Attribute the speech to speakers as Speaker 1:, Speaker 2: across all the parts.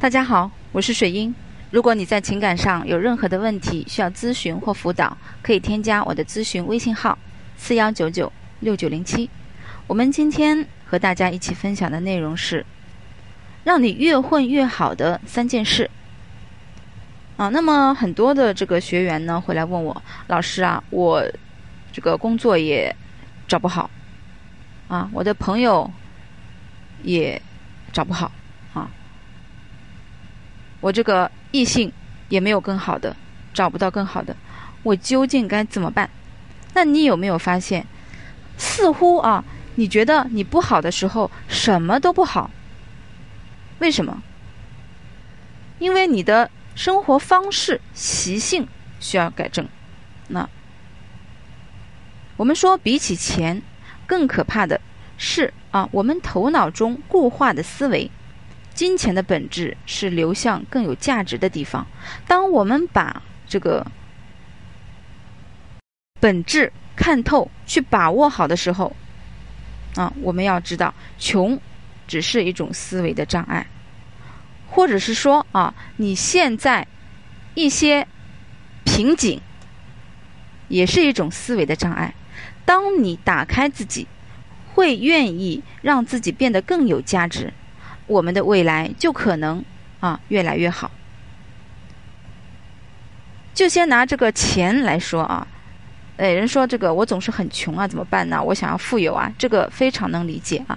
Speaker 1: 大家好，我是水英。如果你在情感上有任何的问题需要咨询或辅导，可以添加我的咨询微信号：四幺九九六九零七。我们今天和大家一起分享的内容是，让你越混越好的三件事。啊，那么很多的这个学员呢会来问我，老师啊，我这个工作也找不好，啊，我的朋友也找不好。我这个异性也没有更好的，找不到更好的，我究竟该怎么办？那你有没有发现，似乎啊，你觉得你不好的时候什么都不好？为什么？因为你的生活方式习性需要改正。那我们说，比起钱，更可怕的是啊，我们头脑中固化的思维。金钱的本质是流向更有价值的地方。当我们把这个本质看透、去把握好的时候，啊，我们要知道，穷只是一种思维的障碍，或者是说啊，你现在一些瓶颈也是一种思维的障碍。当你打开自己，会愿意让自己变得更有价值。我们的未来就可能啊越来越好。就先拿这个钱来说啊，哎，人说这个我总是很穷啊，怎么办呢？我想要富有啊，这个非常能理解啊。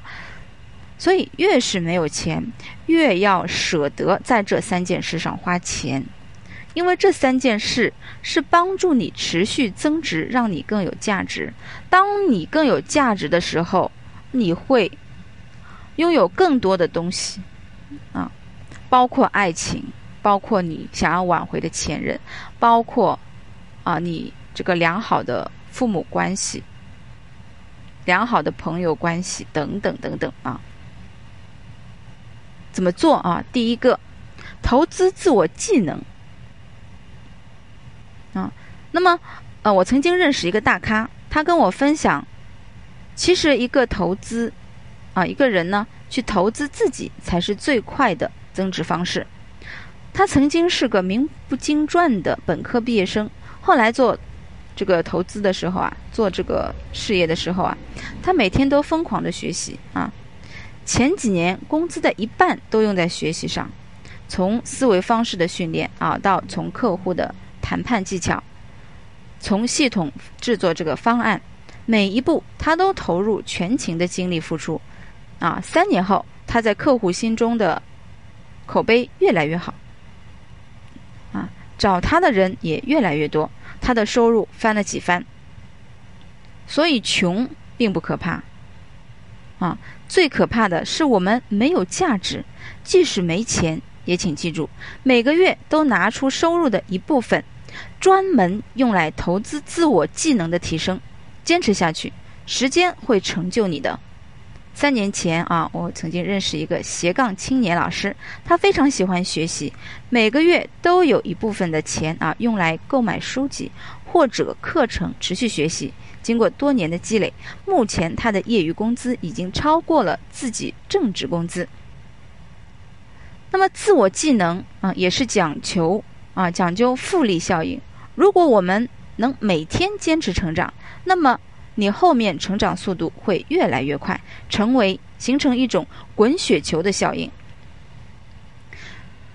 Speaker 1: 所以越是没有钱，越要舍得在这三件事上花钱，因为这三件事是帮助你持续增值，让你更有价值。当你更有价值的时候，你会。拥有更多的东西，啊，包括爱情，包括你想要挽回的前任，包括啊你这个良好的父母关系、良好的朋友关系等等等等啊。怎么做啊？第一个，投资自我技能啊。那么，呃，我曾经认识一个大咖，他跟我分享，其实一个投资。啊，一个人呢，去投资自己才是最快的增值方式。他曾经是个名不经传的本科毕业生，后来做这个投资的时候啊，做这个事业的时候啊，他每天都疯狂的学习啊。前几年工资的一半都用在学习上，从思维方式的训练啊，到从客户的谈判技巧，从系统制作这个方案，每一步他都投入全情的精力付出。啊，三年后，他在客户心中的口碑越来越好，啊，找他的人也越来越多，他的收入翻了几番。所以穷并不可怕，啊，最可怕的是我们没有价值。即使没钱，也请记住，每个月都拿出收入的一部分，专门用来投资自我技能的提升，坚持下去，时间会成就你的。三年前啊，我曾经认识一个斜杠青年老师，他非常喜欢学习，每个月都有一部分的钱啊用来购买书籍或者课程，持续学习。经过多年的积累，目前他的业余工资已经超过了自己正职工资。那么自我技能啊，也是讲求啊讲究复利效应。如果我们能每天坚持成长，那么。你后面成长速度会越来越快，成为形成一种滚雪球的效应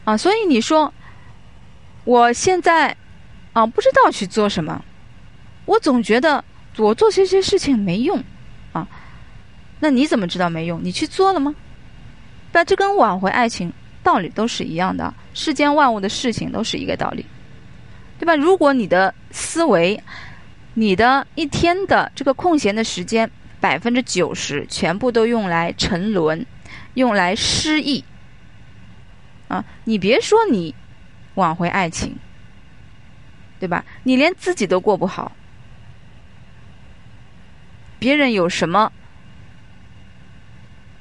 Speaker 1: 啊！所以你说，我现在啊不知道去做什么，我总觉得我做这些事情没用啊。那你怎么知道没用？你去做了吗？那这跟挽回爱情道理都是一样的，世间万物的事情都是一个道理，对吧？如果你的思维，你的一天的这个空闲的时间，百分之九十全部都用来沉沦，用来失意。啊，你别说你挽回爱情，对吧？你连自己都过不好，别人有什么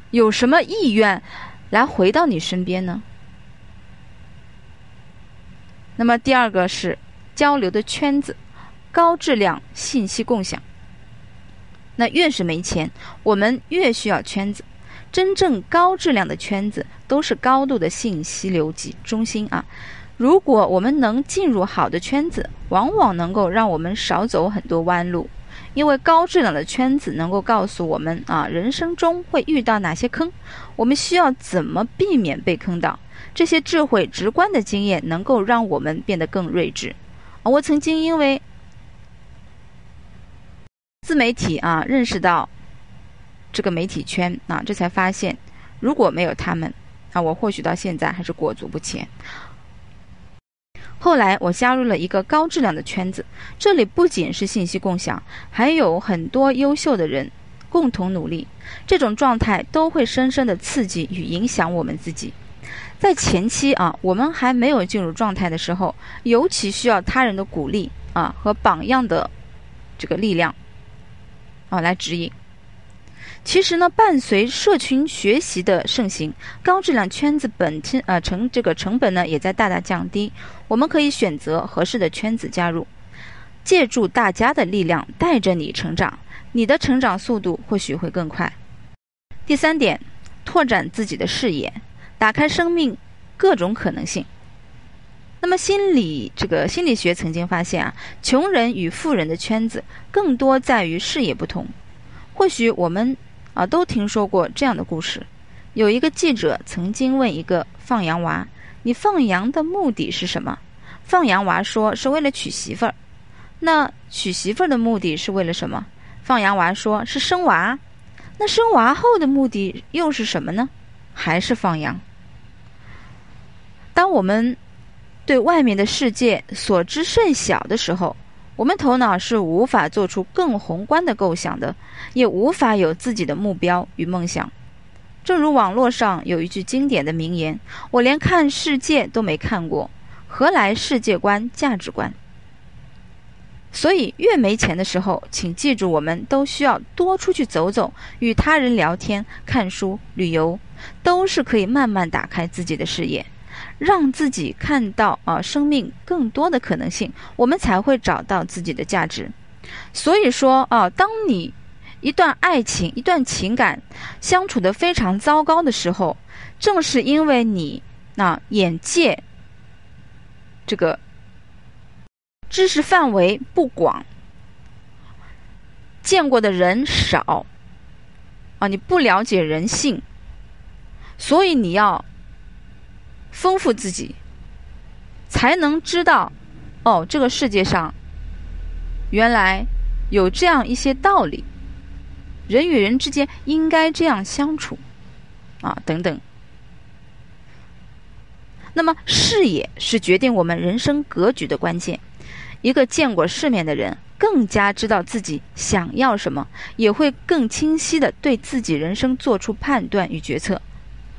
Speaker 1: 有什么意愿来回到你身边呢？那么第二个是交流的圈子。高质量信息共享。那越是没钱，我们越需要圈子。真正高质量的圈子都是高度的信息流集中心啊。如果我们能进入好的圈子，往往能够让我们少走很多弯路，因为高质量的圈子能够告诉我们啊，人生中会遇到哪些坑，我们需要怎么避免被坑到。这些智慧直观的经验能够让我们变得更睿智。我曾经因为自媒体啊，认识到这个媒体圈啊，这才发现，如果没有他们啊，我或许到现在还是裹足不前。后来我加入了一个高质量的圈子，这里不仅是信息共享，还有很多优秀的人共同努力。这种状态都会深深的刺激与影响我们自己。在前期啊，我们还没有进入状态的时候，尤其需要他人的鼓励啊和榜样的这个力量啊来指引。其实呢，伴随社群学习的盛行，高质量圈子本身呃成这个成本呢也在大大降低。我们可以选择合适的圈子加入，借助大家的力量带着你成长，你的成长速度或许会更快。第三点，拓展自己的视野，打开生命各种可能性。那么心理这个心理学曾经发现啊，穷人与富人的圈子更多在于视野不同。或许我们。啊，都听说过这样的故事。有一个记者曾经问一个放羊娃：“你放羊的目的是什么？”放羊娃说：“是为了娶媳妇儿。”那娶媳妇儿的目的是为了什么？放羊娃说：“是生娃。”那生娃后的目的又是什么呢？还是放羊？当我们对外面的世界所知甚小的时候，我们头脑是无法做出更宏观的构想的，也无法有自己的目标与梦想。正如网络上有一句经典的名言：“我连看世界都没看过，何来世界观、价值观？”所以，越没钱的时候，请记住，我们都需要多出去走走，与他人聊天、看书、旅游，都是可以慢慢打开自己的视野。让自己看到啊，生命更多的可能性，我们才会找到自己的价值。所以说啊，当你一段爱情、一段情感相处的非常糟糕的时候，正是因为你那眼界这个知识范围不广，见过的人少啊，你不了解人性，所以你要。丰富自己，才能知道，哦，这个世界上原来有这样一些道理，人与人之间应该这样相处，啊，等等。那么，视野是决定我们人生格局的关键。一个见过世面的人，更加知道自己想要什么，也会更清晰的对自己人生做出判断与决策。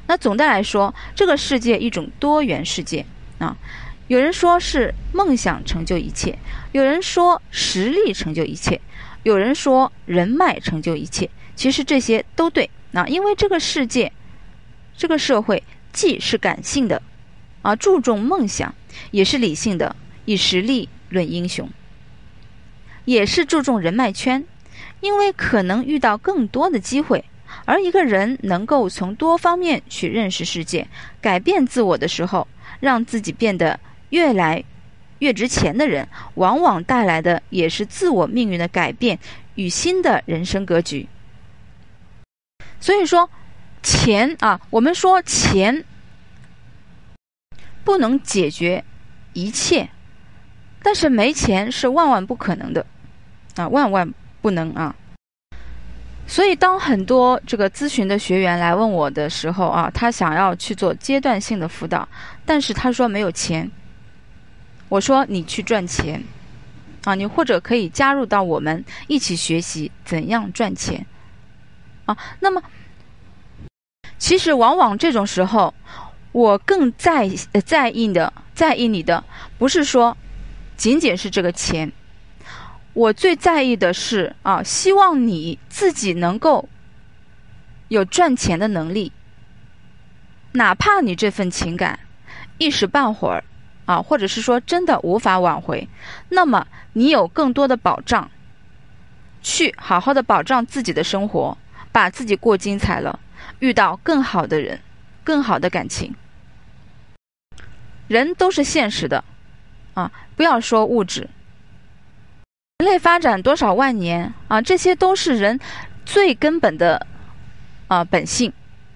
Speaker 1: 那总的来说，这个世界一种多元世界啊。有人说是梦想成就一切，有人说实力成就一切，有人说人脉成就一切。其实这些都对啊，因为这个世界，这个社会既是感性的，啊注重梦想，也是理性的，以实力论英雄，也是注重人脉圈，因为可能遇到更多的机会。而一个人能够从多方面去认识世界、改变自我的时候，让自己变得越来越值钱的人，往往带来的也是自我命运的改变与新的人生格局。所以说，钱啊，我们说钱不能解决一切，但是没钱是万万不可能的啊，万万不能啊。所以，当很多这个咨询的学员来问我的时候啊，他想要去做阶段性的辅导，但是他说没有钱。我说你去赚钱，啊，你或者可以加入到我们一起学习怎样赚钱，啊，那么其实往往这种时候，我更在在意的在意你的不是说仅仅是这个钱。我最在意的是啊，希望你自己能够有赚钱的能力，哪怕你这份情感一时半会儿啊，或者是说真的无法挽回，那么你有更多的保障，去好好的保障自己的生活，把自己过精彩了。遇到更好的人，更好的感情。人都是现实的，啊，不要说物质。人类发展多少万年啊，这些都是人最根本的啊本性，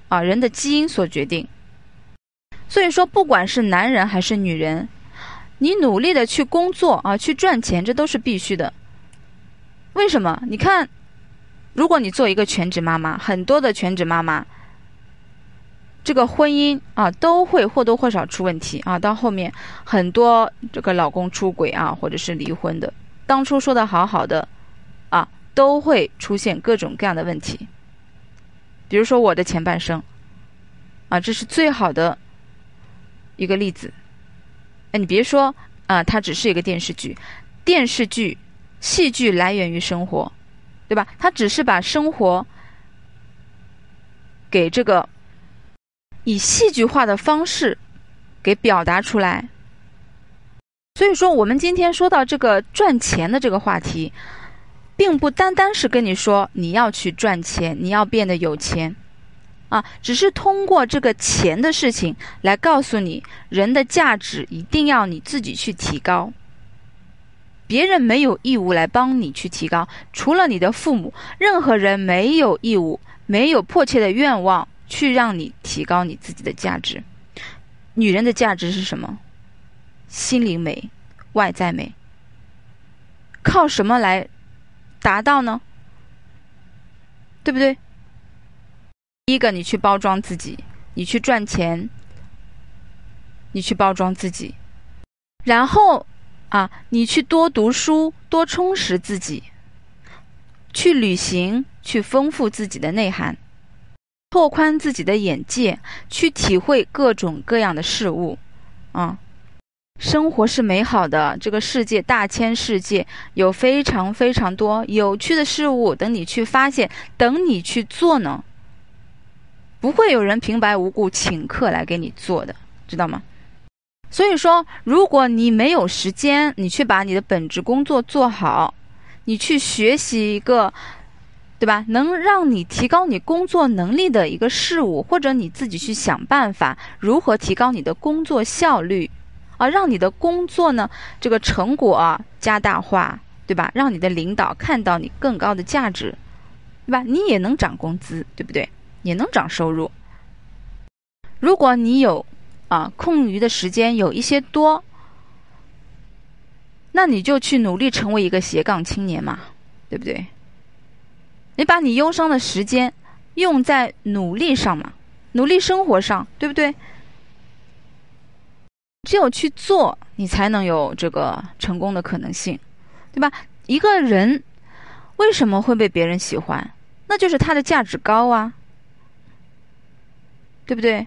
Speaker 1: 啊人的基因所决定。所以说，不管是男人还是女人，你努力的去工作啊，去赚钱，这都是必须的。为什么？你看，如果你做一个全职妈妈，很多的全职妈妈，这个婚姻啊，都会或多或少出问题啊。到后面，很多这个老公出轨啊，或者是离婚的，当初说的好好的，啊，都会出现各种各样的问题。比如说我的前半生，啊，这是最好的。一个例子，哎，你别说啊，它只是一个电视剧，电视剧、戏剧来源于生活，对吧？它只是把生活给这个以戏剧化的方式给表达出来。所以说，我们今天说到这个赚钱的这个话题，并不单单是跟你说你要去赚钱，你要变得有钱。啊，只是通过这个钱的事情来告诉你，人的价值一定要你自己去提高。别人没有义务来帮你去提高，除了你的父母，任何人没有义务、没有迫切的愿望去让你提高你自己的价值。女人的价值是什么？心灵美，外在美。靠什么来达到呢？对不对？第一个，你去包装自己，你去赚钱，你去包装自己，然后啊，你去多读书，多充实自己，去旅行，去丰富自己的内涵，拓宽自己的眼界，去体会各种各样的事物。啊，生活是美好的，这个世界大千世界有非常非常多有趣的事物等你去发现，等你去做呢。不会有人平白无故请客来给你做的，知道吗？所以说，如果你没有时间，你去把你的本职工作做好，你去学习一个，对吧？能让你提高你工作能力的一个事物，或者你自己去想办法如何提高你的工作效率，啊，让你的工作呢这个成果啊加大化，对吧？让你的领导看到你更高的价值，对吧？你也能涨工资，对不对？也能涨收入。如果你有啊空余的时间有一些多，那你就去努力成为一个斜杠青年嘛，对不对？你把你忧伤的时间用在努力上嘛，努力生活上，对不对？只有去做，你才能有这个成功的可能性，对吧？一个人为什么会被别人喜欢？那就是他的价值高啊。对不对？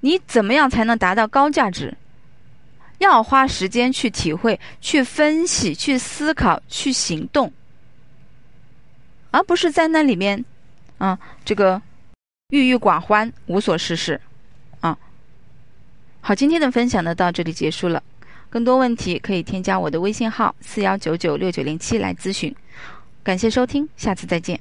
Speaker 1: 你怎么样才能达到高价值？要花时间去体会、去分析、去思考、去行动，而不是在那里面啊，这个郁郁寡欢、无所事事。好，今天的分享呢到这里结束了。更多问题可以添加我的微信号四幺九九六九零七来咨询。感谢收听，下次再见。